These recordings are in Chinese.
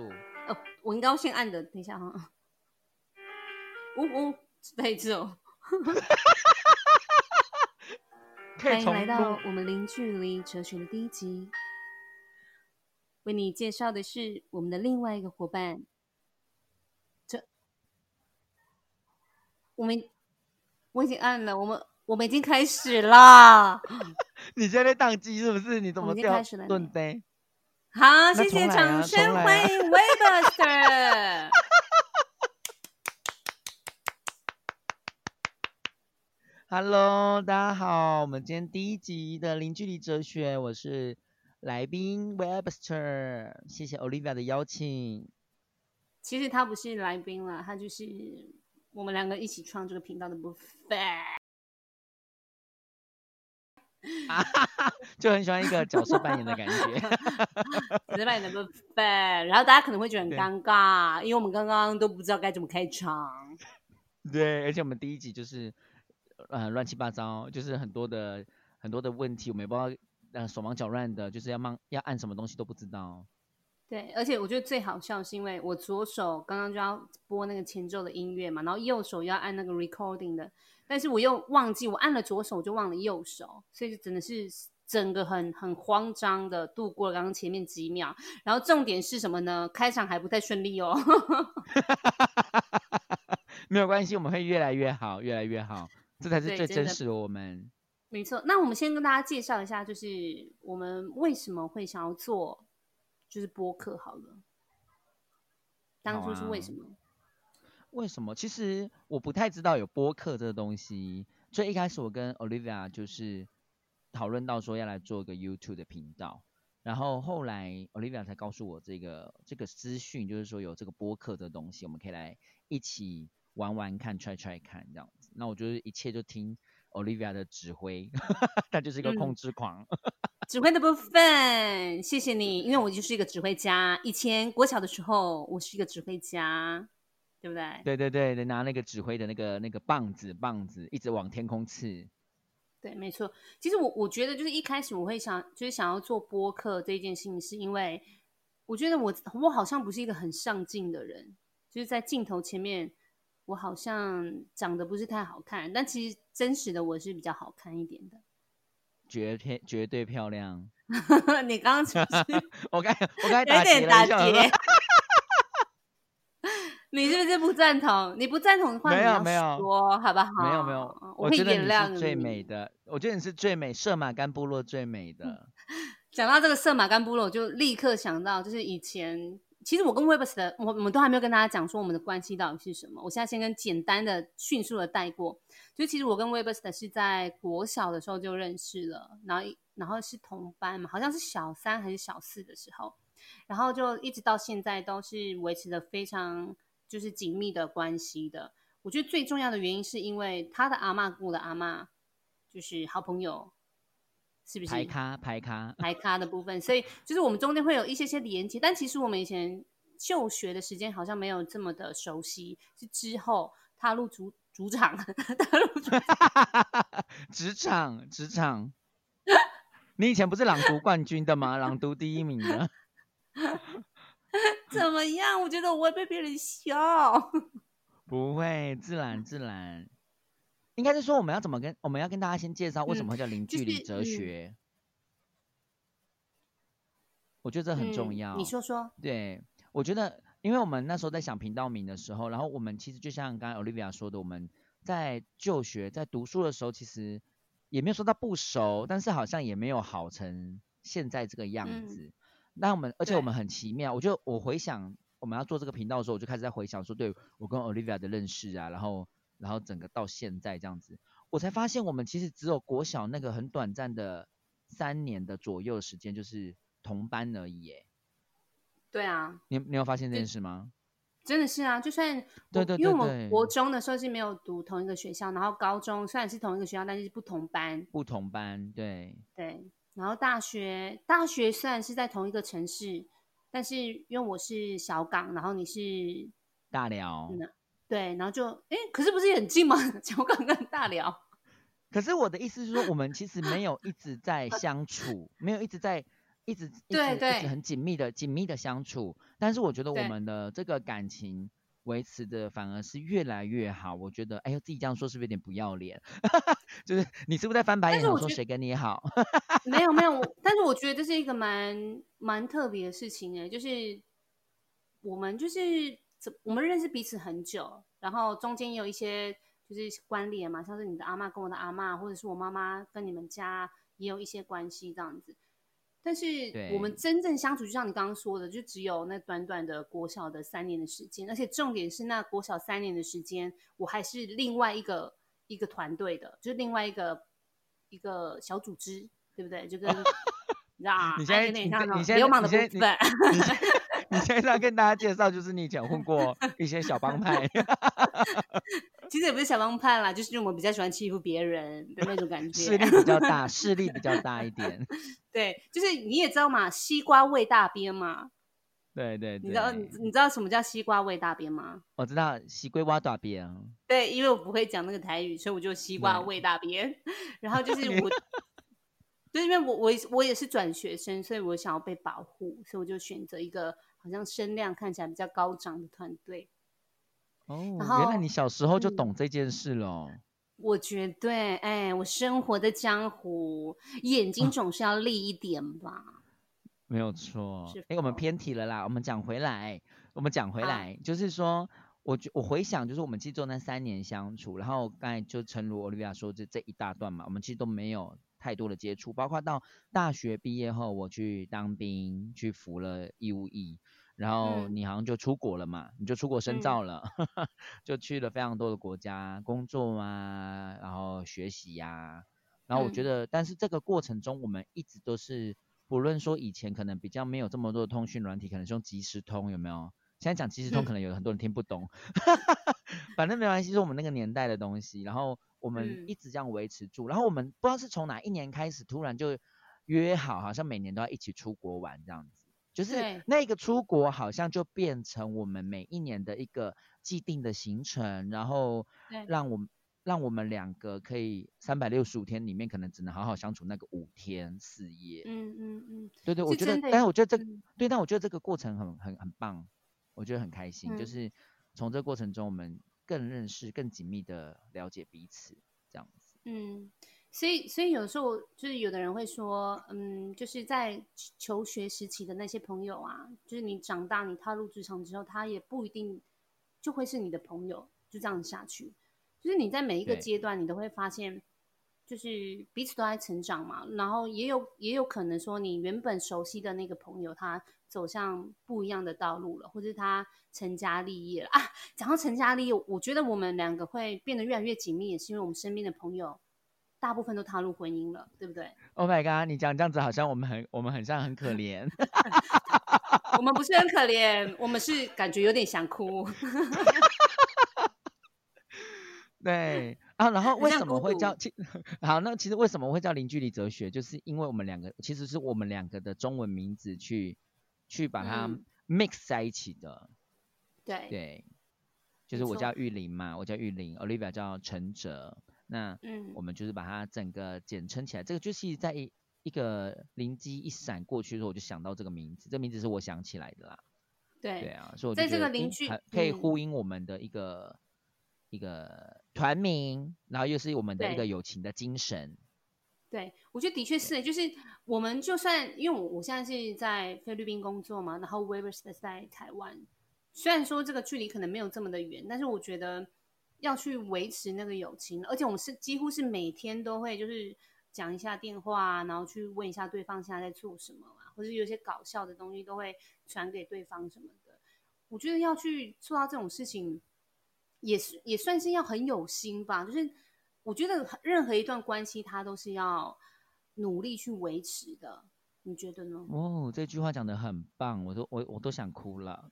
数。哦，我应该先按的，等一下哈。呜呜，对，这种。欢迎来到我们零距离哲学的第一集。为你介绍的是我们的另外一个伙伴。这，我们我已经按了，我们我们已经开始啦。你现在宕机是不是？你怎么掉顿呆？好，谢谢掌声欢迎 Webuster。Hello，大家好，我们今天第一集的零距离哲学，我是来宾 Webuster，谢谢 Olivia 的邀请。其实他不是来宾了，他就是我们两个一起创这个频道的部分。啊，就很喜欢一个角色扮演的感觉，角色扮演的部分。然后大家可能会觉得很尴尬，因为我们刚刚都不知道该怎么开场。对，而且我们第一集就是呃乱七八糟，就是很多的很多的问题，我们也不知道呃手忙脚乱的，就是要忙要按什么东西都不知道。对，而且我觉得最好笑是因为我左手刚刚就要播那个前奏的音乐嘛，然后右手要按那个 recording 的。但是我又忘记，我按了左手就忘了右手，所以就真的是整个很很慌张的度过了刚刚前面几秒。然后重点是什么呢？开场还不太顺利哦。没有关系，我们会越来越好，越来越好，这才是最真实的我们。没错，那我们先跟大家介绍一下，就是我们为什么会想要做就是播客好了。当初是为什么？为什么？其实我不太知道有播客这个东西，所以一开始我跟 Olivia 就是讨论到说要来做一个 YouTube 的频道，然后后来 Olivia 才告诉我这个这个资讯，就是说有这个播客的东西，我们可以来一起玩玩看，try try 看这样子。那我觉得一切就听 Olivia 的指挥，他就是一个控制狂。指挥的部分，谢谢你，因为我就是一个指挥家。以前国小的时候，我是一个指挥家。对不对？对对对，拿那个指挥的那个那个棒子棒子，一直往天空刺。对，没错。其实我我觉得，就是一开始我会想，就是想要做播客这件事情，是因为我觉得我我好像不是一个很上镜的人，就是在镜头前面，我好像长得不是太好看。但其实真实的我是比较好看一点的，绝偏绝对漂亮。你刚刚是不是？我刚我刚有点打结。你是不是不赞同？你不赞同的话，没有没有说好不好？没有没有，我觉得你是最美的。我觉得你是最美，色马干部落最美的。讲到这个色马干部落，我就立刻想到，就是以前其实我跟 Webs 的，我我们都还没有跟大家讲说我们的关系到底是什么。我现在先跟简单的、迅速的带过。就其实我跟 Webster 是在国小的时候就认识了，然后然后是同班嘛，好像是小三还是小四的时候，然后就一直到现在都是维持的非常。就是紧密的关系的，我觉得最重要的原因是因为他的阿妈跟我的阿妈就是好朋友，是不是？排咖排咖排咖的部分，所以就是我们中间会有一些些连接，但其实我们以前就学的时间好像没有这么的熟悉，是之后踏入主主场，踏入主职场 职场，你以前不是朗读冠军的吗？朗读第一名的。怎么样？我觉得我会被别人笑。不会，自然自然。应该是说，我们要怎么跟我们要跟大家先介绍为什么会叫零距离哲学？我觉得这很重要。你说说。对，我觉得，因为我们那时候在想频道名的时候，然后我们其实就像刚刚 Olivia 说的，我们在就学在读书的时候，其实也没有说到不熟，但是好像也没有好成现在这个样子。那我们，而且我们很奇妙。我就我回想我们要做这个频道的时候，我就开始在回想说，对我跟 Olivia 的认识啊，然后，然后整个到现在这样子，我才发现我们其实只有国小那个很短暂的三年的左右的时间，就是同班而已。哎，对啊，你你有发现这件事吗？真的是啊，就算对对对，因为我们国中的时候是没有读同一个学校，然后高中虽然是同一个学校，但是不同班。不同班，对对。然后大学，大学虽然是在同一个城市，但是因为我是小港，然后你是大寮，对，然后就哎，可是不是也很近吗？小港跟大寮。可是我的意思是说，我们其实没有一直在相处，没有一直在一直一直一直很紧密的紧密的相处，但是我觉得我对们的这个感情维持的反而是越来越好。我觉得，哎呦，自己这样说是不是有点不要脸？就是你是不是在翻白眼，说谁跟你好？没 有没有，我但是我觉得这是一个蛮蛮特别的事情哎，就是我们就是怎我们认识彼此很久，然后中间也有一些就是关联嘛，像是你的阿妈跟我的阿妈，或者是我妈妈跟你们家也有一些关系这样子。但是我们真正相处，就像你刚刚说的，就只有那短短的国小的三年的时间，而且重点是那国小三年的时间，我还是另外一个一个团队的，就是另外一个一个小组织，对不对？就跟 你知道啊，你流氓的部分。你现在跟大家介绍，就是你以前混过一些小帮派，其实也不是小帮派啦，就是我们比较喜欢欺负别人的那种感觉势。力比较大，势力比较大一点。对，就是你也知道嘛，西瓜喂大边嘛，对对对，你知道你你知道什么叫西瓜喂大边吗？我知道西瓜挖大边，对，因为我不会讲那个台语，所以我就西瓜对喂大边。然后就是我，对因为我我也我也是转学生，所以我想要被保护，所以我就选择一个好像声量看起来比较高涨的团队。哦，原来你小时候就嗯懂这件事了。我绝对，哎，我生活的江湖，眼睛总是要利一点吧。没有错是，哎，我们否偏题了啦，我们讲回来，我们讲回好来，就是说，我觉我回想，就是我们其实做那三年相处，然后刚才就诚如 Olivia 说，这这一大段嘛，我们其实都没有太多的接触，包括到大学毕业后，我去当兵，去服了义务役，然后嗯你好像就出国了嘛，你就出国深嗯造了，就去了非常多的国家工作啊，然后学习呀、然后我觉嗯得，但是这个过程中，我们一直都是，不论说以前可能比较没有这么多的通讯软体，可能是用即时通，有没有？现在讲即时通，嗯可能有很多人听不懂，反正没关系，是我们那个年代的东西。然后我们嗯一直这样维持住，然后我们不知道是从哪一年开始，突然就约好，好像每年都要一起出国玩这样子。就是那个出国好像就变成我们每一年的一个既定的行程，然后对让我们让我们两个可以三百六十五天里面可能只能好好相处那个五天四夜。嗯嗯嗯，对对，我觉得但是我觉得这嗯对，但我觉得这个过程很很很棒，我觉得很开心，就嗯是从这个过程中我们更认识、更紧密的了解彼此，这样子。嗯，所以所以有时候就是有的人会说，嗯，就是在求学时期的那些朋友啊，就是你长大你踏入职场之后，他也不一定就会是你的朋友，就这样下去。就是你在每一个对阶段，你都会发现，就是彼此都在成长嘛，然后也有也有可能说，你原本熟悉的那个朋友，他走向不一样的道路了，或者他成家立业了啊。讲到成家立业，我觉得我们两个会变得越来越紧密，也是因为我们身边的朋友大部分都踏入婚姻了，对不对？Oh my god！你讲这样子，好像我们很我们很像很可怜。我们不是很可怜，我们是感觉有点想哭。对啊，然后为什么会叫其 好？那其实为什么会叫零距离哲学？就是因为我们两个其实是我们两个的中文名字去去把它嗯 mix 在一起的。对，对，就是我叫玉林嘛，我叫玉林，Olivia 叫陈哲，那嗯我们就是把它整个简称起来。这个就是在一一个灵机一闪过去的时候，我就想到这个名字，这名字是我想起来的啦。对对啊，所以我在这觉得诶个邻居还可以嗯呼应我们的一个、一个团名，然后又是我们的一个友情的精神。对，我觉得的确是，就是我们就算因为我我现在是在菲律宾工作嘛，然后 Weber 是在台湾，虽然说这个距离可能没有这么的远，但是我觉得要去维持那个友情，而且我们是几乎是每天都会就是讲一下电话啊，然后去问一下对方现在在做什么啊，或者有些搞笑的东西都会传给对方什么的。我觉得要去做到这种事情，也是也算是要很有心吧。就是我觉得任何一段关系，它都是要努力去维持的。你觉得呢？哦，这句话讲的很棒，我都我我都想哭了。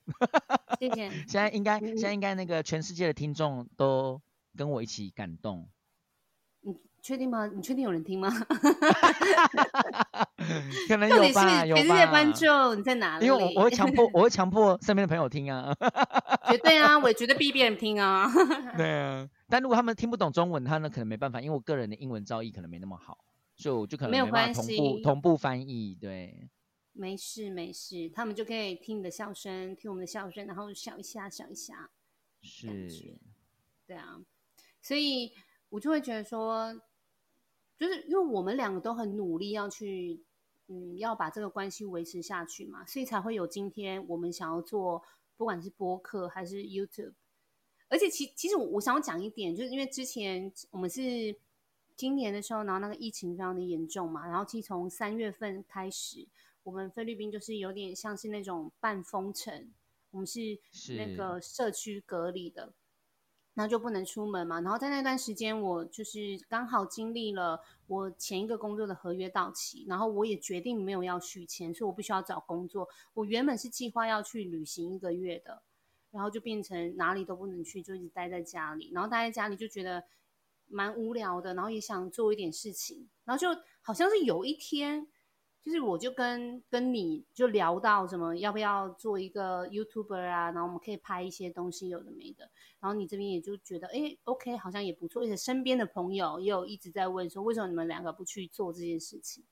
谢谢。现在应该嗯现在应该那个全世界的听众都跟我一起感动。你确定吗？你确定有人听吗？可能有吧，有吧世界吧。观众你在哪里？因为我我会强迫，我会 强迫身边的朋友听啊。绝对啊，我也绝对逼别人听啊。对啊，但如果他们听不懂中文，他呢可能没办法，因为我个人的英文造诣可能没那么好，所以我就可能没有没办法同关系步同步翻译。对，没事没事，他们就可以听你的笑声，听我们的笑声，然后笑一下笑一下，是，对啊，所以我就会觉得说，就是因为我们两个都很努力要去，嗯，要把这个关系维持下去嘛，所以才会有今天我们想要做，不管是播客还是 YouTube，而且其其实我我想要讲一点，就是因为之前我们是今年的时候，然后那个疫情非常的严重嘛，然后其实从三月份开始。我们菲律宾就是有点像是那种半封城，我们是那个社区隔离的，那就不能出门嘛。然后在那段时间，我就是刚好经历了我前一个工作的合约到期，然后我也决定没有要续签，所以我不需要找工作。我原本是计划要去旅行一个月的，然后就变成哪里都不能去，就一直待在家里。然后待在家里就觉得蛮无聊的，然后也想做一点事情，然后就好像是有一天。就是我就跟跟你就聊到什么要不要做一个 YouTuber 啊，然后我们可以拍一些东西，有的没的。然后你这边也就觉得，哎，OK，好像也不错。而且身边的朋友也有一直在问说，为什么你们两个不去做这件事情？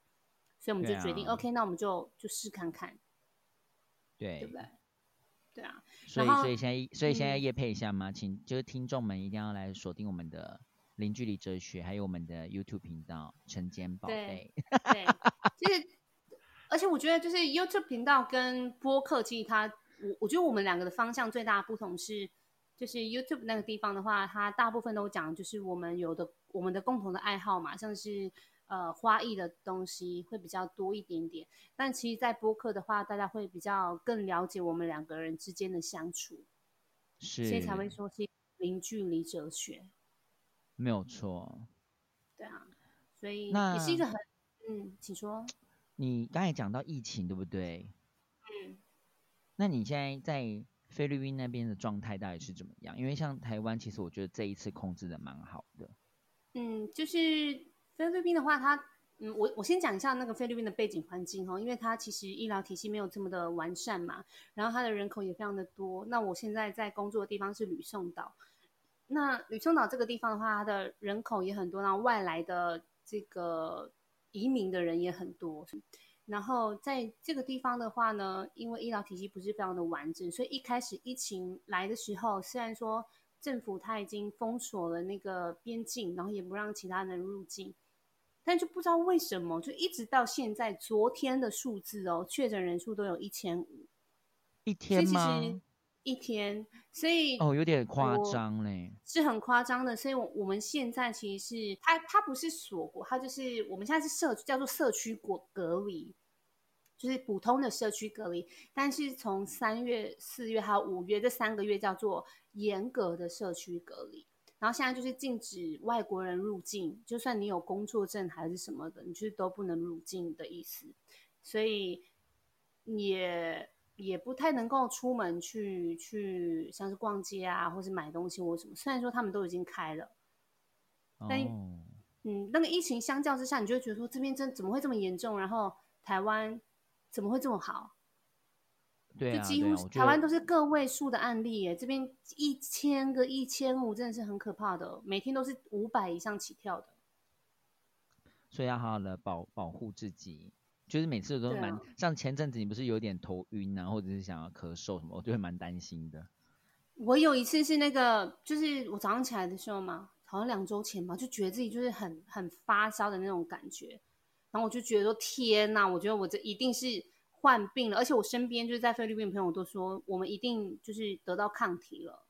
所以我们就决定，OK，那我们就就试看看，对，对不对？对啊。所以，所以现在，所以现在夜配一下嘛，请就是听众们一定要来锁定我们的。零距离哲学，还有我们的 YouTube 频道“晨间宝贝”。对，就是，而且我觉得，就是 YouTube 频道跟播客，其实它，我我觉得我们两个的方向最大的不同是，就是 YouTube 那个地方的话，它大部分都讲就是我们有的我们的共同的爱好嘛，像是呃花艺的东西会比较多一点点。但其实，在播客的话，大家会比较更了解我们两个人之间的相处，是，所以才会说是零距离哲学。没有错，对啊，所以也是一个很嗯，请说。你刚才讲到疫情，对不对？嗯。那你现在在菲律宾那边的状态到底是怎么样？因为像台湾，其实我觉得这一次控制的蛮好的。嗯，就是菲律宾的话，它嗯，我我先讲一下那个菲律宾的背景环境哈，因为它其实医疗体系没有这么的完善嘛，然后它的人口也非常的多。那我现在在工作的地方是吕宋岛。那吕宋岛这个地方的话，它的人口也很多，然后外来的这个移民的人也很多。然后在这个地方的话呢，因为医疗体系不是非常的完整，所以一开始疫情来的时候，虽然说政府它已经封锁了那个边境，然后也不让其他人入境，但就不知道为什么，就一直到现在，昨天的数字哦，确诊人数都有一千五，一天吗？一天，所以哦，有点夸张嘞，是很夸张的。所以，我我们现在其实是它，它不是锁国，它就是我们现在是社叫做社区国隔离，就是普通的社区隔离。但是从三月、四月还有五月这三个月叫做严格的社区隔离。然后现在就是禁止外国人入境，就算你有工作证还是什么的，你就是都不能入境的意思。所以也。也不太能够出门去去，像是逛街啊，或是买东西或什么。虽然说他们都已经开了，但嗯，那个疫情相较之下，你就会觉得说这边真怎么会这么严重？然后台湾怎么会这么好？对啊，就几乎台湾都是个位数的案例耶。这边一千个一千五，真的是很可怕的，每天都是五百以上起跳的。所以要好好的保保护自己。就是每次都蛮像前阵子你不是有点头晕啊，或者是想要咳嗽什么，我就会蛮担心的。我有一次是那个，就是我早上起来的时候嘛，好像两周前吧，就觉得自己就是很很发烧的那种感觉，然后我就觉得说天呐，我觉得我这一定是患病了，而且我身边就是在菲律宾的朋友都说我们一定就是得到抗体了。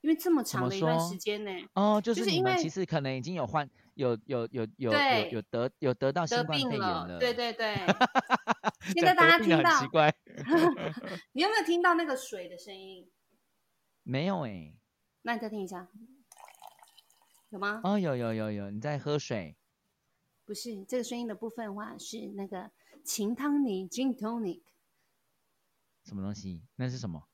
因为这么长的一段时间呢，哦，就是你们其实可能已经有患有有有有有有得有得到新冠肺炎了，对对对。现在大家听到，奇怪，你有没有听到那个水的声音？没有哎，那你再听一下，有吗？哦，有有有有，你在喝水？不是，这个声音的部分的话是那个清汤尼 Gin Tonic，什么东西？那是什么？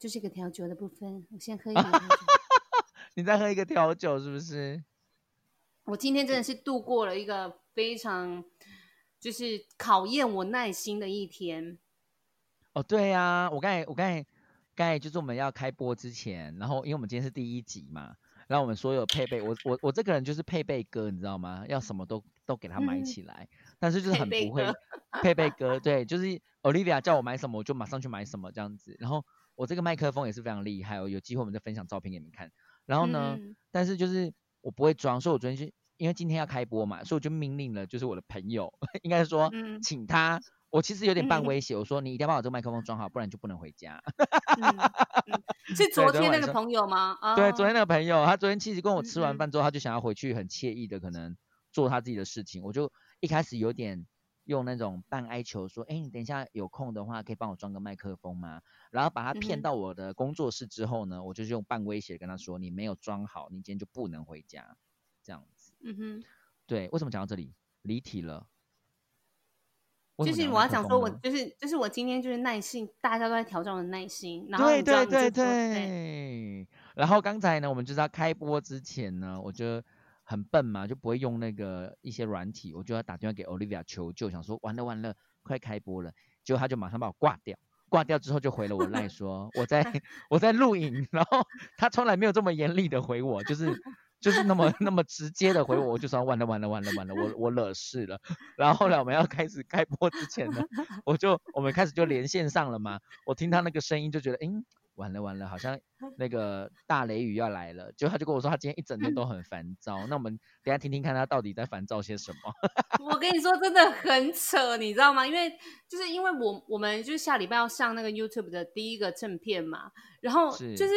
就是一个调酒的部分，我先喝一个。你再喝一个调酒是不是？我今天真的是度过了一个非常就是考验我耐心的一天。哦，对呀，我刚才我刚才刚才就是我们要开播之前，然后因为我们今天是第一集嘛，然后我们所有配备，我我我这个人就是配备哥，你知道吗？要什么都都给他买嗯起来，但是就是很不会配备歌，对，就是 Olivia 叫我买什么，我就马上去买什么这样子。然后我这个麦克风也是非常厉害哦，有机会我们再分享照片给你们看。然后呢，嗯但是就是我不会装，所以我昨天去因为今天要开播嘛，所以我就命令了，就是我的朋友，应该是说嗯请他。我其实有点半嗯威胁，我说你一定要把我这个麦克风装好，不然就不能回家。是 昨昨天那个朋友吗？啊，对，昨天那个朋友，他昨天其实跟我吃完饭之后，他就想要回去很惬意的可能做他自己的事情。我就一开始有点用那种半哀求说，哎，你等一下有空的话，可以帮我装个麦克风吗？然后把他骗到我的工作室之后呢，我就是用半威胁跟他说，你没有装好，你今天就不能回家，这样子。嗯哼，对，为什么讲到这里离题了？就是我要讲说，我就是就是我今天就是耐心，大家都在挑战我的耐心，然后对对对。然后刚才呢，我们就是要开播之前呢，我就很笨嘛，就不会用那个一些软体，我就要打电话给 Olivia 求救，想说完了完了，快开播了。结果他就马上把我挂掉，挂掉之后就回了我赖说我在 我在录影，然后他从来没有这么严厉的回我，就是就是那么那么直接的回我，我就说完了完了完了完了，我我惹事了。然后后来我们要开始开播之前呢，我就我们开始就连线上了嘛，我听他那个声音就觉得，嗯，完了完了，好像那个大雷雨要来了。结果他就跟我说，他今天一整天都很烦躁。那我们等下听听看他到底在烦躁些什么。我跟你说，真的很扯，你知道吗？因为就是因为我我们就是下礼拜要上那个 YouTube 的第一个正片嘛，然后是就是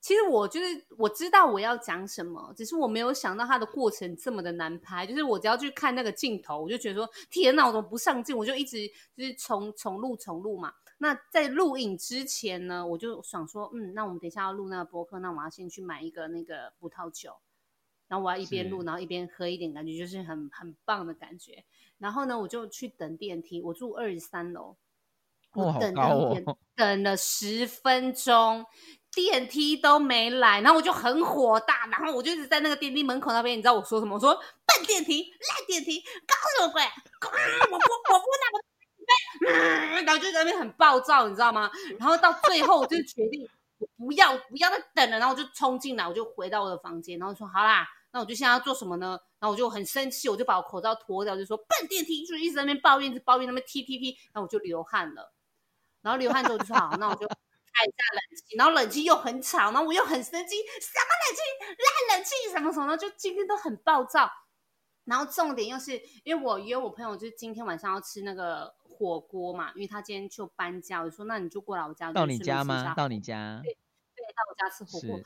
其实我就是我知道我要讲什么，只是我没有想到它的过程这么的难拍。就是我只要去看那个镜头，我就觉得说天哪，我怎么不上镜？我就一直就是重重录重录嘛。那在录影之前呢，我就想说，嗯，那我们等一下要录那个博客，那我要先去买一个那个葡萄酒。然后我要一边是录，然后一边喝一点，感觉就是很很棒的感觉。然后呢，我就去等电梯，我住二十三楼，我等高等等哦等了十分钟，电梯都没来，然后我就很火大，然后我就一直在那个电梯门口那边，你知道我说什么？我说笨电梯、烂电梯，搞什么鬼？我不我不那么。嗯，然后就在那边很暴躁，你知道吗？然后到最后，我就决定我不要不要再等了，然后我就冲进来，我就回到我的房间，然后说好啦，那我就现在要做什么呢？然后我就很生气，我就把我口罩脱掉，就说笨电梯，就一直在那边抱怨，一直抱怨，那边踢踢踢，然后我就流汗了。然后流汗之后就说好，那我就开一下冷气，然后冷气又很吵，然后我又很生气，什么冷气烂冷气什么什么，就今天都很暴躁。然后重点又是因为我约我朋友，就是今天晚上要吃那个火锅嘛，因为他今天就搬家，我说那你就过来我家，到你家吗？到你家？对，到我家吃火锅。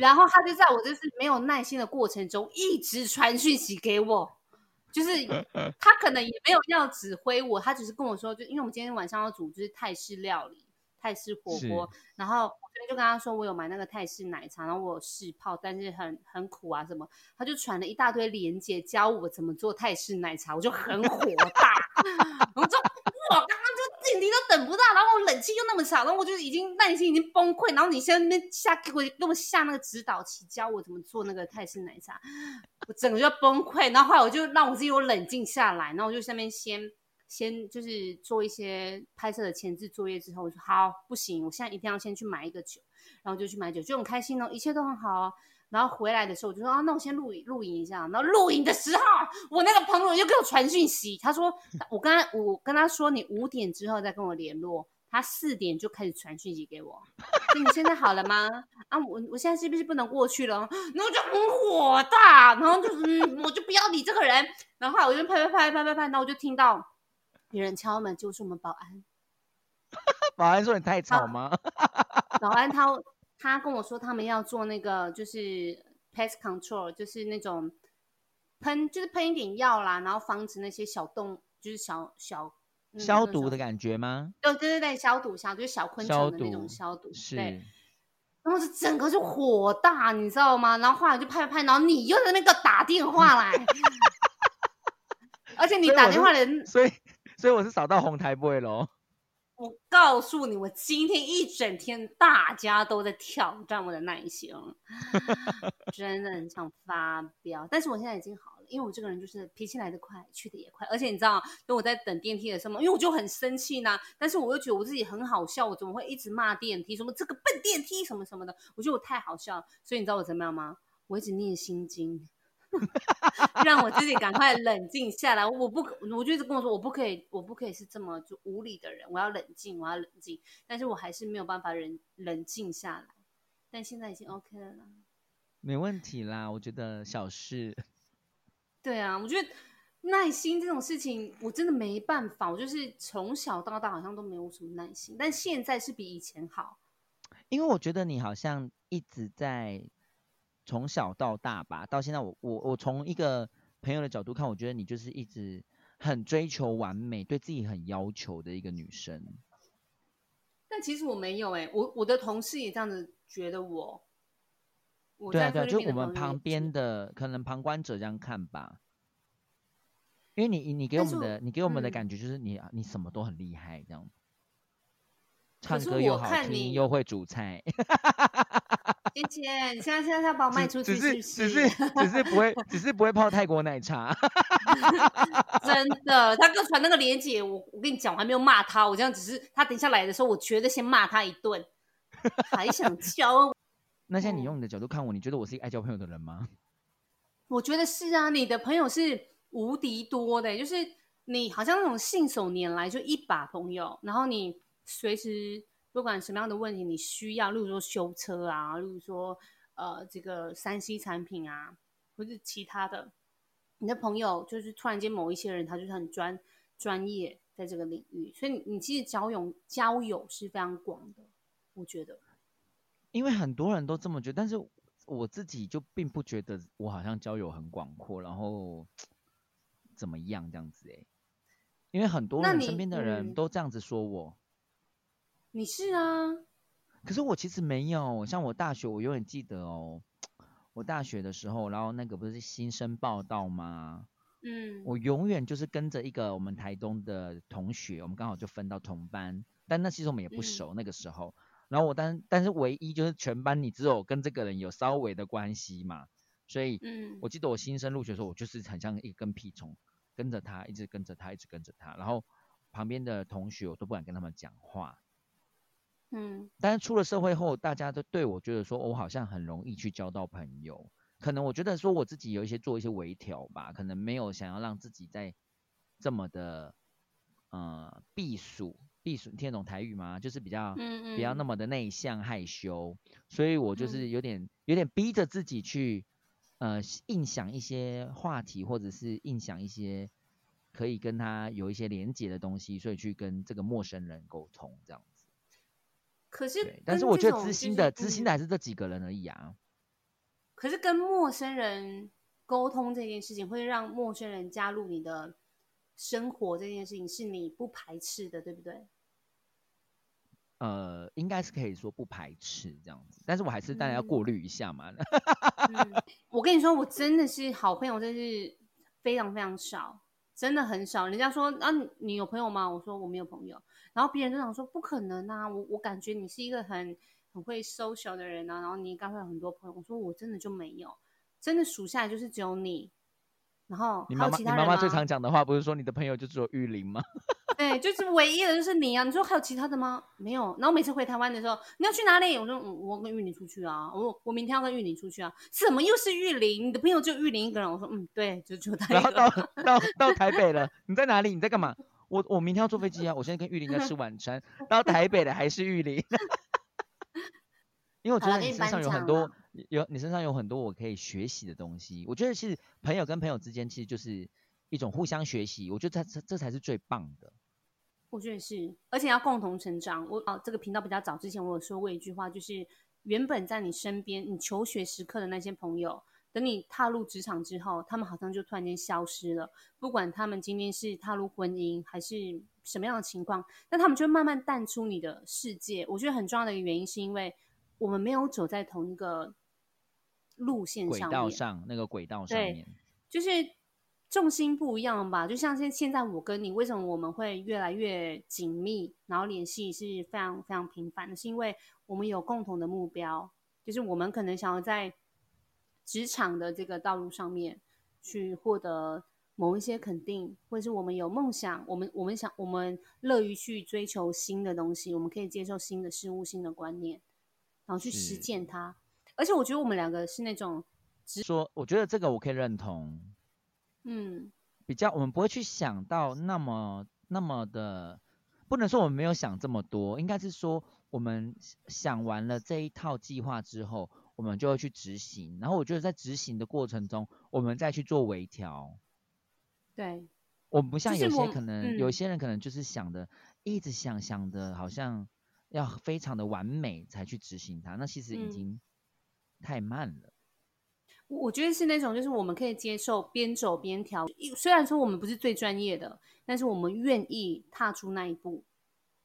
然后他就在我就是没有耐心的过程中，一直传讯息给我，就是 他可能也没有要指挥我，他只是跟我说，就因为我们今天晚上要煮就是泰式料理、泰式火锅，然后我昨天就跟他说我有买那个泰式奶茶，然后我有试泡，但是很很苦啊什么，他就传了一大堆链接教我怎么做泰式奶茶，我就很火大，我说我刚刚就电梯都等不到，然后我冷气又那么吵，然后我就已经耐心已经崩溃，然后你现在那边下给我给我下那个指导棋，教我怎么做那个泰式奶茶，我整个就崩溃。然后后来我就让我自己有冷静下来，然后我就下面先先就是做一些拍摄的前置作业之后，我说好不行，我现在一定要先去买一个酒，然后就去买酒，就很开心哦，一切都很好哦。然后回来的时候，我就说啊，那我先录影录影一下。然后录影的时候，我那个朋友又给我传讯息，他说 我跟他我跟他说你五点之后再跟我联络，他四点就开始传讯息给我，说你现在好了吗？啊，我我现在是不是不能过去了？然后我就很火大，然后就嗯，我就不要理这个人。然后后来我就拍拍拍拍拍拍，然后我就听到有人敲门，就是我们保安。保安说你太吵吗？保安他他跟我说，他们要做那个就是 pest control，就是那种喷，就是喷一点药啦，然后防止那些小动，就是小小、嗯、消毒的感觉吗？对对对对，消毒消就是小昆虫的那种毒消毒，是。对。然后就整个就火大，你知道吗？然后后来就拍拍，然后你又在那个打电话来，而且你打电话的人，所以所以我是扫到红台不会喽。我告诉你，我今天一整天大家都在挑战我的耐心，真的很想发飙。但是我现在已经好了，因为我这个人就是脾气来得快，去的也快。而且你知道，等我在等电梯的时候嘛，因为我就很生气呢，但是我又觉得我自己很好笑，我怎么会一直骂电梯，什么这个笨电梯什么什么的？我觉得我太好笑了，所以你知道我怎么样吗？我一直念心经。让我自己赶快冷静下来。我不，我就一直跟我说，我不可以，我不可以是这么就无理的人，我要冷静，我要冷静。但是我还是没有办法冷冷静下来。但现在已经 OK 了啦，没问题啦，我觉得小事。对啊，我觉得耐心这种事情，我真的没办法。我就是从小到大好像都没有什么耐心，但现在是比以前好。因为我觉得你好像一直在从小到大吧，到现在我我我从一个朋友的角度看，我觉得你就是一直很追求完美，对自己很要求的一个女生。但其实我没有哎，我我的同事也这样子觉得我。对啊对啊，就我们旁边的可能旁观者这样看吧。因为你你给我们的你给我们的感觉就是你你什么都很厉害这样。唱歌又好听，又会煮菜。谢谢，你现在现在要把我卖出去，只是只是只是不会，只是不会泡泰国奶茶。真的，他刚传那个链接，我我跟你讲，我还没有骂他，我这样只是他等下来的时候，我觉得先骂他一顿，还想 教。那现在你用你的角度看我，你觉得我是一个爱交朋友的人吗？我觉得是啊，你的朋友是无敌多的，就是你好像那种信手拈来就一把朋友，然后你。随时不管什么样的问题你需要，例如说修车啊，例如说呃这个三 C 产品啊，或是其他的，你的朋友就是突然间某一些人他就是很专专业在这个领域，所以你你其实交友交友是非常广的，我觉得。因为很多人都这么觉得，但是我自己就并不觉得我好像交友很广阔，然后怎么样这样子哎，因为很多人身边的人都这样子说我。你是啊，可是我其实没有。像我大学，我永远记得哦。我大学的时候，然后那个不是新生报道吗？嗯，我永远就是跟着一个我们台东的同学，我们刚好就分到同班，但那其实我们也不熟那个时候。然后我但但是唯一就是全班你只有跟这个人有稍微的关系嘛，所以，嗯，我记得我新生入学的时候，我就是很像一个跟屁虫，跟着他，一直跟着他，一直跟着他，然后旁边的同学我都不敢跟他们讲话。嗯，但是出了社会后，大家都对我觉得说，我好像很容易去交到朋友。可能我觉得说我自己有一些做一些微调吧，可能没有想要让自己在这么的呃避暑避暑，听得懂台语吗？就是比较嗯嗯，比较那么的内向害羞，所以我就是有点有点逼着自己去呃印想一些话题，或者是印想一些可以跟他有一些连接的东西，所以去跟这个陌生人沟通这样。可是，但是我觉得知心的知心的还是这几个人而已啊。可是跟陌生人沟通这件事情，会让陌生人加入你的生活这件事情，是你不排斥的，对不对？呃，应该是可以说不排斥这样子，但是我还是当然要过滤一下嘛。我跟你说，我真的是好朋友，真是非常非常少。真的很少，人家说啊，你有朋友吗？我说我没有朋友，然后别人就想说不可能啊，我我感觉你是一个很很会 social 的人啊，然后你应该会有很多朋友。我说我真的就没有，真的数下来就是只有你，然后你妈妈你妈妈最常讲的话不是说你的朋友就只有玉林吗？对，就是唯一的就是你啊！你说还有其他的吗？没有。然后每次回台湾的时候，你要去哪里？我说，嗯，我跟玉林出去啊。我我明天要跟玉林出去啊。怎么又是玉林？你的朋友就玉林一个人？我说，嗯，对，就就他。然后到 到到台北了，你在哪里？你在干嘛？我我明天要坐飞机啊！我现在跟玉林在吃晚餐。到台北的还是玉林。因为我觉得你身上有很多有你身上有很多我可以学习的东西。我觉得其实朋友跟朋友之间其实就是一种互相学习。我觉得这这这才是最棒的。我觉得是，而且要共同成长。我哦，这个频道比较早之前，我有说过一句话，就是原本在你身边、你求学时刻的那些朋友，等你踏入职场之后，他们好像就突然间消失了。不管他们今天是踏入婚姻还是什么样的情况，那他们就会慢慢淡出你的世界。我觉得很重要的一个原因，是因为我们没有走在同一个路线上、轨道上那个轨道上面，就是。重心不一样吧，就像现现在我跟你，为什么我们会越来越紧密，然后联系是非常非常频繁的，是因为我们有共同的目标，就是我们可能想要在职场的这个道路上面去获得某一些肯定，或者是我们有梦想，我们我们想我们乐于去追求新的东西，我们可以接受新的事物、新的观念，然后去实践它。而且我觉得我们两个是那种。说，我觉得这个我可以认同。嗯，比较我们不会去想到那么那么的，不能说我们没有想这么多，应该是说我们想完了这一套计划之后，我们就会去执行。然后我觉得在执行的过程中，我们再去做微调。对，我们不像有些可能，嗯有些人可能就是想的，一直想想的，好像要非常的完美才去执行它，那其实已嗯经太慢了。我我觉得是那种，就是我们可以接受边走边调。一虽然说我们不是最专业的，但是我们愿意踏出那一步，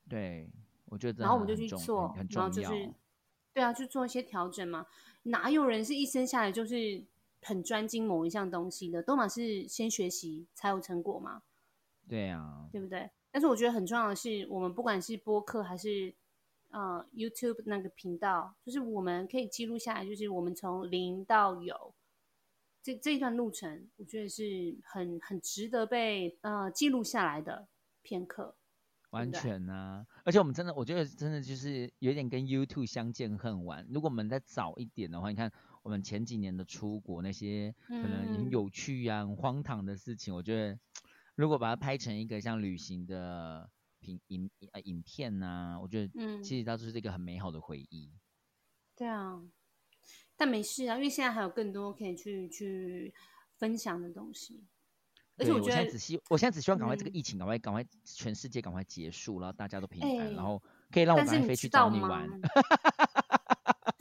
对，我觉得然后我们就去做很很，然后重要。就是对啊，去做一些调整嘛。哪有人是一生下来就是很专精某一项东西的？都嘛是先学习才有成果嘛，对啊，对不对？但是我觉得很重要的是，我们不管是播客还是呃 YouTube 那个频道，就是我们可以记录下来，就是我们从零到有这这一段路程，我觉得是很很值得被呃记录下来的片刻。完全啊！而且我们真的，我觉得真的就是有点跟 YouTube 相见恨晚。如果我们再早一点的话，你看我们前几年的出国那些可能很嗯有趣啊、很荒唐的事情，我觉得 如果把它拍成一个像旅行的影影呃影片呐、我觉得嗯，其实它就是一个很美好的回忆。对啊，但没事啊，因为现在还有更多可以去去分享的东西。而且我觉得现在只希，我现在只希望赶快这个嗯疫情赶快赶快全世界赶快结束，然后大家都平安，哎然后可以让我但是你赶快飞去找你玩。？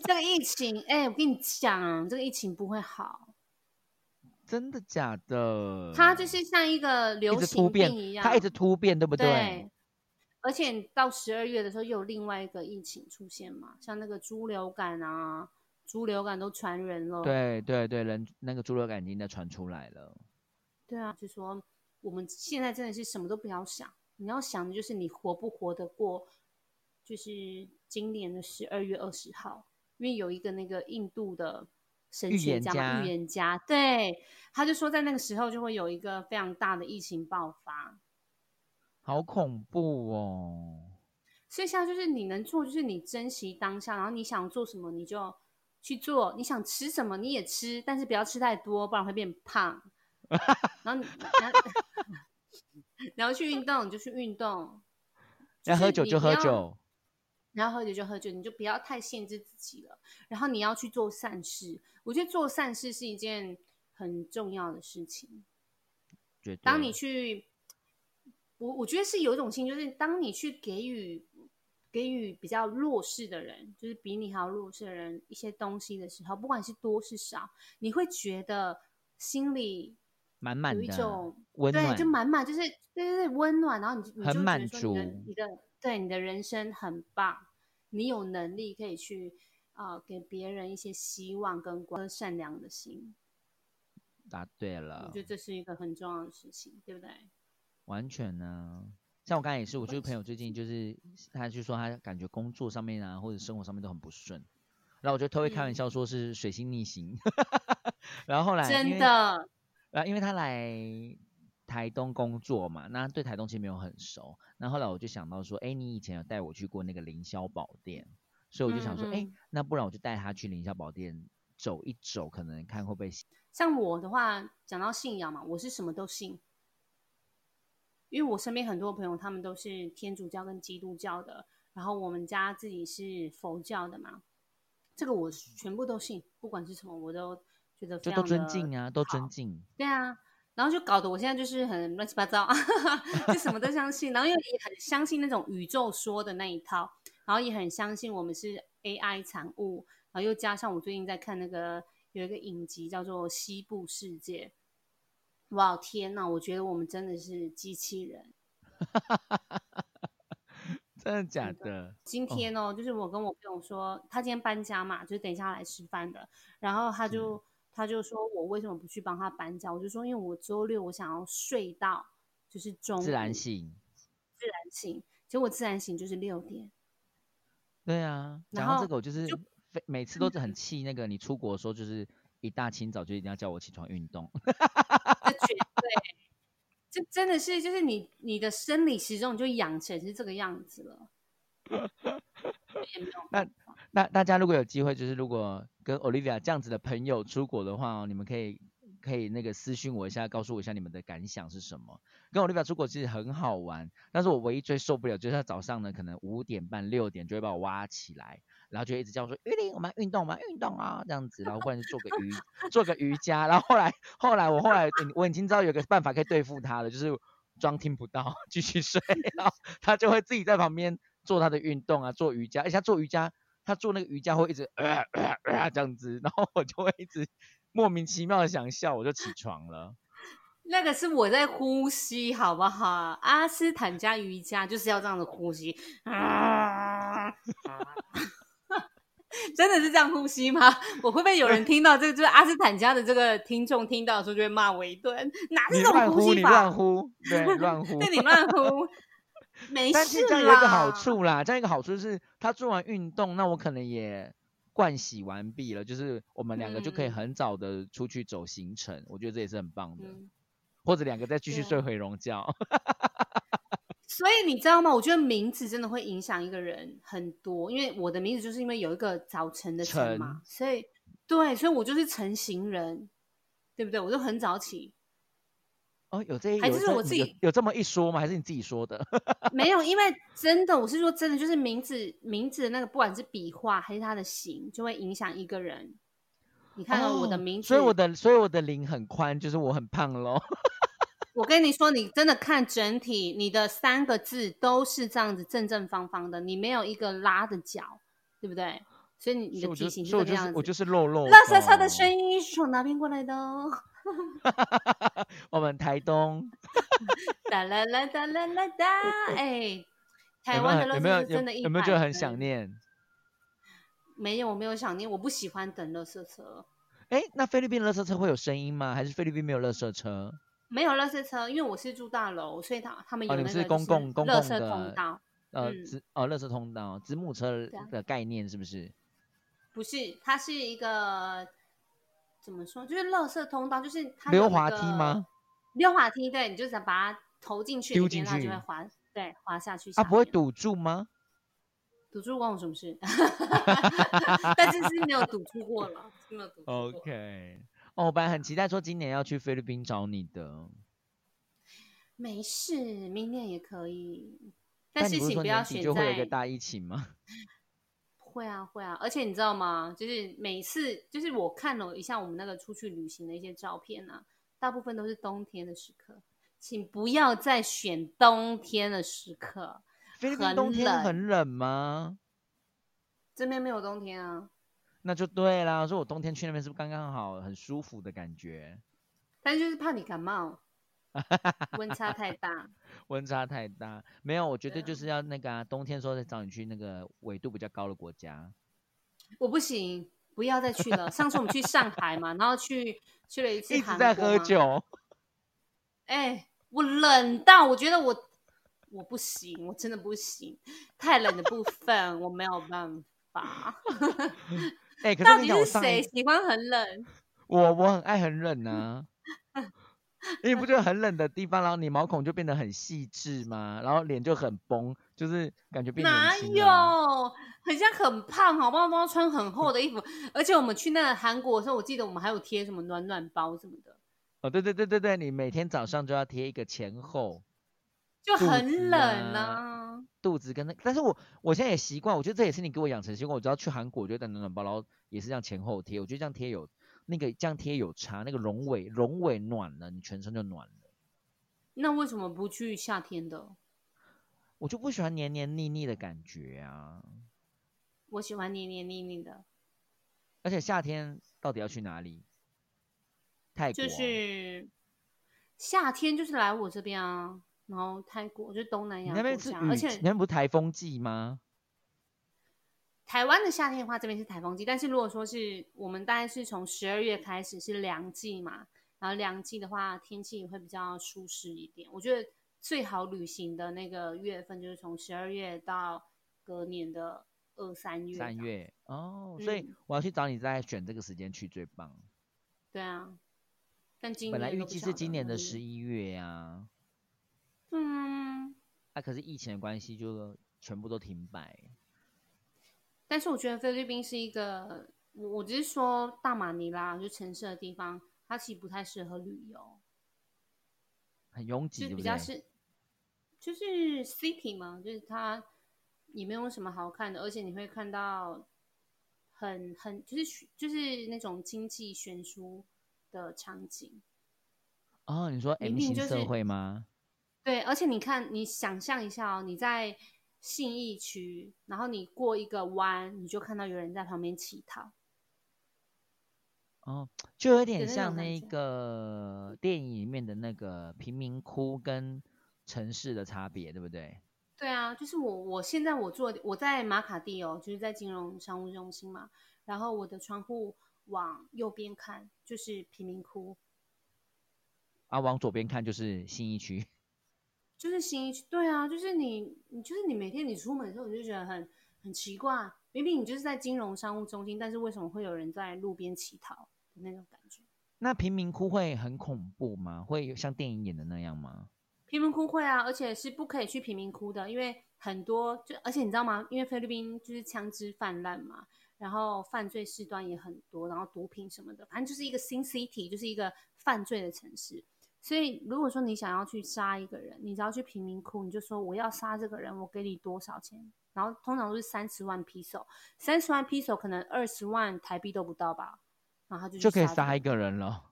这个疫情，哎、我跟你讲，这个疫情不会好，真的假的？它就是像一个流行病一，样，它一直突变，对不对。而且到十二月的时候，又有另外一个疫情出现嘛，像那个猪流感啊，猪流感都传人了。对对对，人那个猪流感已经在传出来了。对啊，就说我们现在真的是什么都不要想，你要想的就是你活不活得过，就是今年的十二月二十号，因为有一个那个印度的神预学家嘛，言家预言家，对，他就说在那个时候就会有一个非常大的疫情爆发。好恐怖哦！所以现在就是你能做，就是你珍惜当下，然后你想做什么你就去做，你想吃什么你也吃，但是不要吃太多，不然会变胖。然后你，然后然后去运动你就去运动，要喝酒就喝酒，然后喝酒就喝酒，你就不要太限制自己了。然后你要去做善事，我觉得做善事是一件很重要的事情。当你去，我我觉得是有一种心，就是当你去给予给予比较弱势的人，就是比你还要弱势的人一些东西的时候，不管是多是少，你会觉得心里满满的种对，温暖，就满满就是对对对温暖，然后你就你就觉很满足你的对你的人生很棒，你有能力可以去啊、呃给别人一些希望跟光善良的心，答对了我了觉，得这是一个很重要的事情，对不对？完全呢、像我刚才也是，我就是朋友最近就是，他就说他感觉工作上面啊，或者生活上面都很不顺，然后我就特别开玩嗯。笑说是水星逆行，然后后来真的，然后因为他来台东工作嘛，那对台东其实没有很熟。那后来我就想到说，哎，你以前有带我去过那个凌霄宝殿，所以我就想说，哎、嗯嗯那不然我就带他去凌霄宝殿走一走，可能看会不会喜像我的话，讲到信仰嘛，我是什么都信，因为我身边很多朋友他们都是天主教跟基督教的，然后我们家自己是佛教的嘛，这个我全部都信，不管是什么我都觉得就都尊敬啊，都尊敬。对啊，然后就搞得我现在就是很乱七八糟，就什么都相信，然后又也很相信那种宇宙说的那一套，然后也很相信我们是 AI 产物，然后又加上我最近在看那个有一个影集叫做《西部世界》，哇天呐，我觉得我们真的是机器人。真的假的的？今天哦，就是我跟我朋友说，他今天搬家嘛，就是等一下来吃饭的。然后他就他就说我为什么不去帮他搬家？我就说因为我周六我想要睡到就是中自然醒。自然醒，结果自然醒就是六点。对啊，然后这个，我就是就每次都是很气那个你出国的时候，就是一大清早就一定要叫我起床运动。这绝对，这真的是就是你你的生理时钟就养成是这个样子了。那那大家如果有机会，就是如果跟 Olivia 这样子的朋友出国的话哦，你们可以可以那个私信我一下，告诉我一下你们的感想是什么。跟 Olivia 出国其实很好玩，但是我唯一最受不了就是他早上呢，可能五点半六点就会把我挖起来，然后就一直叫我说玉玲，我们运动，我们运动啊这样子，然后不然就做个瑜 做个瑜伽，然后后来后来我后来我已经知道有个办法可以对付他了，就是装听不到，继续睡，然后他就会自己在旁边做他的运动啊，做瑜伽，而且他做瑜伽。他做那个瑜伽会一直呃呃呃这样子，然后我就会一直莫名其妙的想笑，我就起床了。那个是我在呼吸，好不好？阿斯坦加瑜伽就是要这样子呼吸，啊 真的是这样呼吸吗？我会不会有人听到这个？就是阿斯坦加的这个听众听到的时候就会骂我一顿，哪是这种呼吸法？乱呼，对，乱呼，对你乱呼。没事啦。这样有一个好处啦，这样一个好处是，他做完运动，那我可能也盥洗完毕了，就是我们两个就可以很早的出去走行程，我觉得这也是很棒的。或者两个再继续睡回笼觉。所以你知道吗？我觉得名字真的会影响一个人很多，因为我的名字就是因为有一个早晨的晨嘛，所以对，所以我就是晨行人，对不对？我就很早起。哦，有这还是我自己有这么一说吗？还是你自己说的？没有，因为真的，我是说真的，就是名字名字的那个，不管是笔画还是他的形，就会影响一个人。你看我的名字，所以我的所以我的领很宽，就是我很胖喽。我跟你说，你真的看整体，你的三个字都是这样子正正方方的，你没有一个拉的角，对不对？所以你的体型是这样子。我就是肉肉。垃圾车的声音是从哪边过来的？我们台东，哒啦啦哒啦啦哒，哎，台湾的乐色车真的，有没有觉得很想念？没有，我没有想念，我不喜欢等乐色车。哎，那菲律宾乐色车会有声音吗？还是菲律宾没有乐色车？没有乐色车，因为我是住大楼，所以他他们有那个公共公共乐色通道。呃，子哦，乐色通道，子母车的概念是不是？不是，它是一个。怎么说？就是垃圾通道，就是它溜滑梯吗？溜滑梯，对，你就想把它投进去，丢进去，就会滑，对，滑下去。它不会堵住吗？堵住关我什么事？但是是没有堵住过了，没有堵住 OK，哦，我本来很期待说今年要去菲律宾找你的。没事，明年也可以。但是请不要选在一个大疫情吗？会啊会啊，而且你知道吗？就是每次，就是我看了一下我们那个出去旅行的一些照片啊，大部分都是冬天的时刻，请不要再选冬天的时刻。菲律宾冬天很冷吗？这边没有冬天啊。那就对啦，说我冬天去那边是不是刚刚好，很舒服的感觉？但就是怕你感冒。温差太大，温差太大，没有，我觉得就是要那个啊，冬天时候再找你去那个纬度比较高的国家。我不行，不要再去了。上次我们去上海嘛，然后去去了一次，一直在喝酒。哎，我冷到我觉得我我不行，我真的不行，太冷的部分我没有办法。哎，到底是谁喜欢很冷？我我很爱很冷啊。你不觉得很冷的地方，然后你毛孔就变得很细致吗？然后脸就很崩，就是感觉变年轻哪有？很像很胖，好不好？要穿很厚的衣服。而且我们去那个韩国的时候，我记得我们还有贴什么暖暖包什么的。哦，对对对对对，你每天早上就要贴一个前后，就很冷啊。肚子跟那，但是我我现在也习惯，我觉得这也是你给我养成习惯。我只要去韩国，我就带暖暖包，然后也是这样前后贴。我觉得这样贴有。那个这样贴有差，那个龙尾龙尾暖了，你全身就暖了。那为什么不去夏天的？我就不喜欢黏黏腻腻的感觉啊。我喜欢黏黏腻腻的。而且夏天到底要去哪里？泰国。就是夏天就是来我这边啊，然后泰国就东南亚国家，而且那边不是台风季吗？台湾的夏天的话，这边是台风季，但是如果说是我们大概是从十二月开始是凉季嘛，然后凉季的话天气也会比较舒适一点。我觉得最好旅行的那个月份就是从十二月到隔年的二三月。三月哦，所以我要去找你再选这个时间去最棒。对啊，但今本来预计是今年的十一月呀。嗯。那可是疫情的关系，就全部都停摆。但是我觉得菲律宾是一个，我我只是说大马尼拉就城市的地方，它其实不太适合旅游，很拥挤，就比较是就是 city 嘛，就是它也没有什么好看的，而且你会看到很很就是就是那种经济悬殊的场景。哦，你说 M 型社会吗？对，而且你看，你想象一下哦，你在信义区，然后你过一个弯，你就看到有人在旁边乞讨。哦，就有点像那个电影里面的那个贫民窟跟城市的差别，对不对？对啊，就是我我现在我做我在马卡蒂哦，就是在金融商务中心嘛，然后我的窗户往右边看就是贫民窟，啊，往左边看就是信义区。就是新一区对啊，就是你，你就是你每天你出门的时候，你就觉得很很奇怪，明明你就是在金融商务中心，但是为什么会有人在路边乞讨的那种感觉？那贫民窟会很恐怖吗？会有像电影演的那样吗？贫民窟会啊，而且是不可以去贫民窟的，因为很多就而且你知道吗？因为菲律宾就是枪支泛滥嘛，然后犯罪事端也很多，然后毒品什么的，反正就是一个新 city，就是一个犯罪的城市。所以，如果说你想要去杀一个人，你只要去贫民窟，你就说我要杀这个人，我给你多少钱？然后通常都是三十万披手，三十万披手可能二十万台币都不到吧，然后就就可以杀一个人了。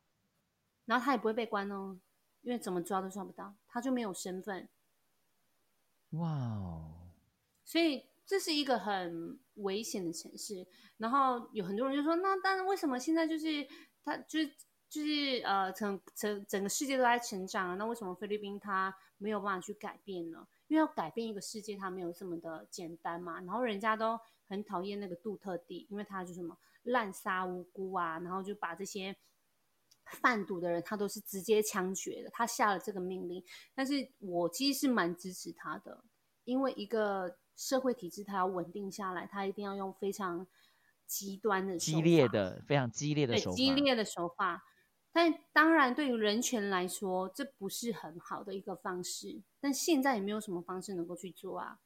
然后他也不会被关哦，因为怎么抓都抓不到，他就没有身份。哇哦！所以这是一个很危险的城市。然后有很多人就说，那但是为什么现在就是他就是？就是呃，整整整个世界都在成长啊，那为什么菲律宾它没有办法去改变呢？因为要改变一个世界，它没有这么的简单嘛。然后人家都很讨厌那个杜特地，因为他就什么滥杀无辜啊，然后就把这些贩毒的人，他都是直接枪决的。他下了这个命令，但是我其实是蛮支持他的，因为一个社会体制它要稳定下来，它一定要用非常极端的、激烈的、非常激烈的手法，激烈的手法。但当然，对于人权来说，这不是很好的一个方式。但现在也没有什么方式能够去做啊。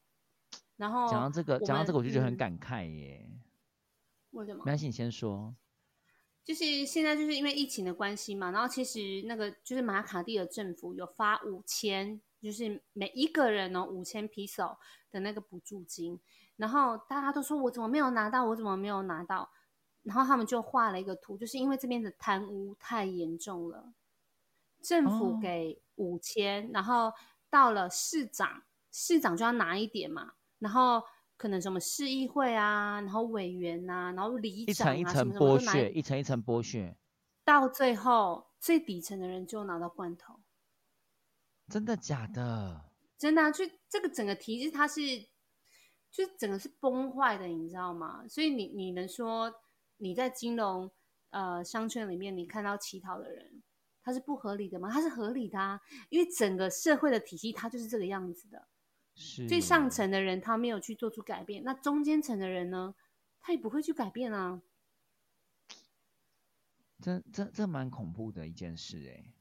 然后讲到这个，讲到这个，我就觉得很感慨耶。为什么？没关系，你先说。就是现在，就是因为疫情的关系嘛。然后其实那个就是马卡蒂的政府有发五千，就是每一个人哦五千皮手的那个补助金。然后大家都说我怎么没有拿到？我怎么没有拿到？然后他们就画了一个图，就是因为这边的贪污太严重了，政府给五千，然后到了市长，市长就要拿一点嘛，然后可能什么市议会啊，然后委员呐，然后里长啊，一层一层剥削，一层一层剥削，到最后最底层的人就拿到罐头，真的假的？真的，就这个整个体制它是，就整个是崩坏的，你知道吗？所以你你能说？你在金融呃商圈里面，你看到乞讨的人，他是不合理的吗？他是合理的啊，因为整个社会的体系它就是这个样子的。是最上层的人他没有去做出改变，那中间层的人呢，他也不会去改变啊。这这这蛮恐怖的一件事哎。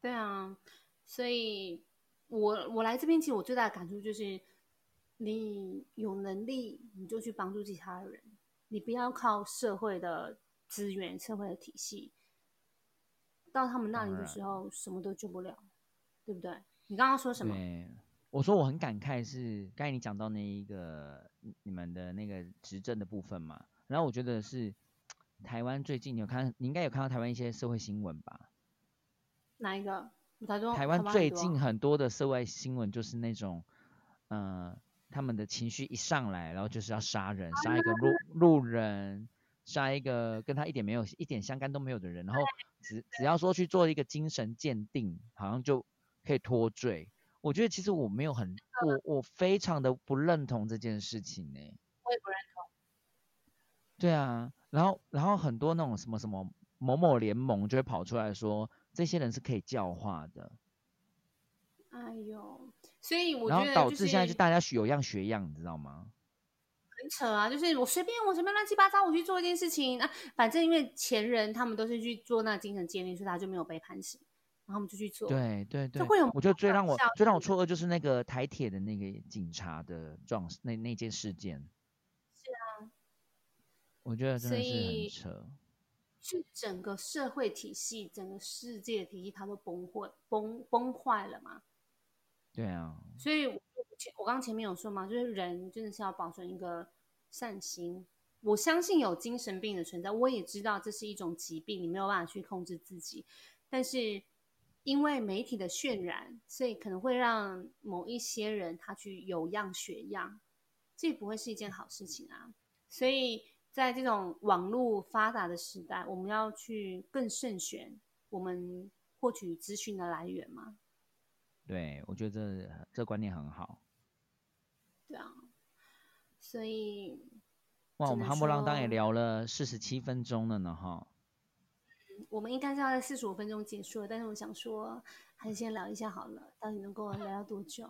对啊，所以我我来这边，其实我最大的感触就是，你有能力你就去帮助其他人。你不要靠社会的资源、社会的体系，到他们那里的时候，什么都救不了，对不对？你刚刚说什么？我说我很感慨，是刚才你讲到那一个你们的那个执政的部分嘛。然后我觉得是台湾最近你有看，你应该有看到台湾一些社会新闻吧？哪一个？台台湾最近很多的社会新闻就是那种，嗯。他们的情绪一上来，然后就是要杀人，杀一个路路人，杀一个跟他一点没有一点相干都没有的人，然后只只要说去做一个精神鉴定，好像就可以脱罪。我觉得其实我没有很，我我非常的不认同这件事情呢。我也不认同。对啊，然后然后很多那种什么什么某某联盟就会跑出来说，这些人是可以教化的。哎呦。所以我觉得，然后导致现在就大家学有样学样，你知道吗？很扯啊！就是我随便我随便乱七八糟我去做一件事情，那反正因为前人他们都是去做那精神鉴定，所以他就没有被判刑，然后我们就去做。对对对，就会有。我觉得最让我最让我错愕就是那个台铁的那个警察的撞那那件事件。是啊，我觉得真的是很扯。是整个社会体系、整个世界体系，它都崩溃、崩崩坏了嘛？对啊，所以我前我刚刚前面有说嘛，就是人真的是要保存一个善心。我相信有精神病的存在，我也知道这是一种疾病，你没有办法去控制自己。但是因为媒体的渲染，所以可能会让某一些人他去有样学样，这不会是一件好事情啊。所以在这种网络发达的时代，我们要去更慎选我们获取资讯的来源嘛。对，我觉得这这观念很好。对啊，所以哇，我们夯不啷当也聊了四十七分钟了呢，哈。我们应该是要在四十五分钟结束了，但是我想说，还是先聊一下好了，到底能够聊到多久？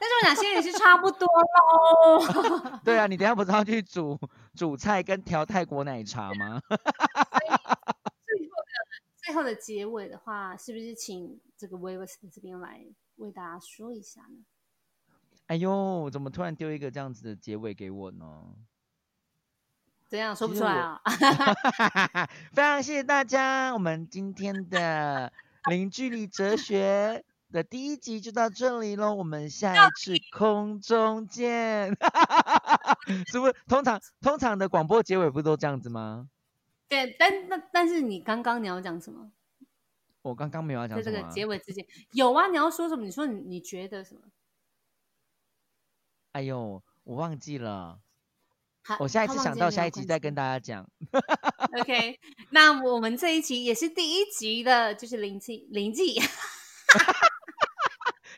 但是我想现在也是差不多喽。对啊，你等下不是要去煮煮菜跟调泰国奶茶吗？最后的最后的结尾的话，是不是请这个 a v e s 这边来为大家说一下呢？哎呦，怎么突然丢一个这样子的结尾给我呢？怎样说不出来啊？非常谢谢大家，我们今天的 零距离哲学的第一集就到这里喽，我们下一次空中见。是不是通常通常的广播结尾不都这样子吗？对，但但但是你刚刚你要讲什么？我刚刚没有要讲在这个什么啊、结尾之前有啊？你要说什么？你说你你觉得什么？哎呦，我忘记了，好我下一他次想到下一集再跟大家讲。OK，那我们这一集也是第一集的，就是灵气灵气。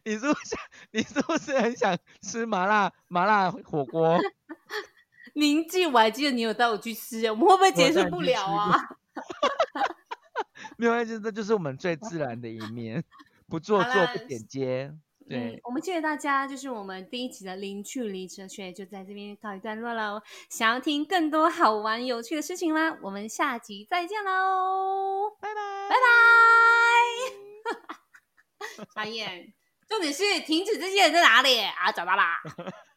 你是不是你是不是很想吃麻辣麻辣火锅？铭记，我还记得你有带我去吃，我们会不会结束不了啊？没有关系，这就是我们最自然的一面，不做作不剪接。嗯对，，我们谢谢大家，就是我们第一集的零距离哲学就在这边告一段落了。想要听更多好玩有趣的事情吗？我们下集再见喽，拜拜拜拜。阿燕，重点是停止这些人在哪里啊？找到啦。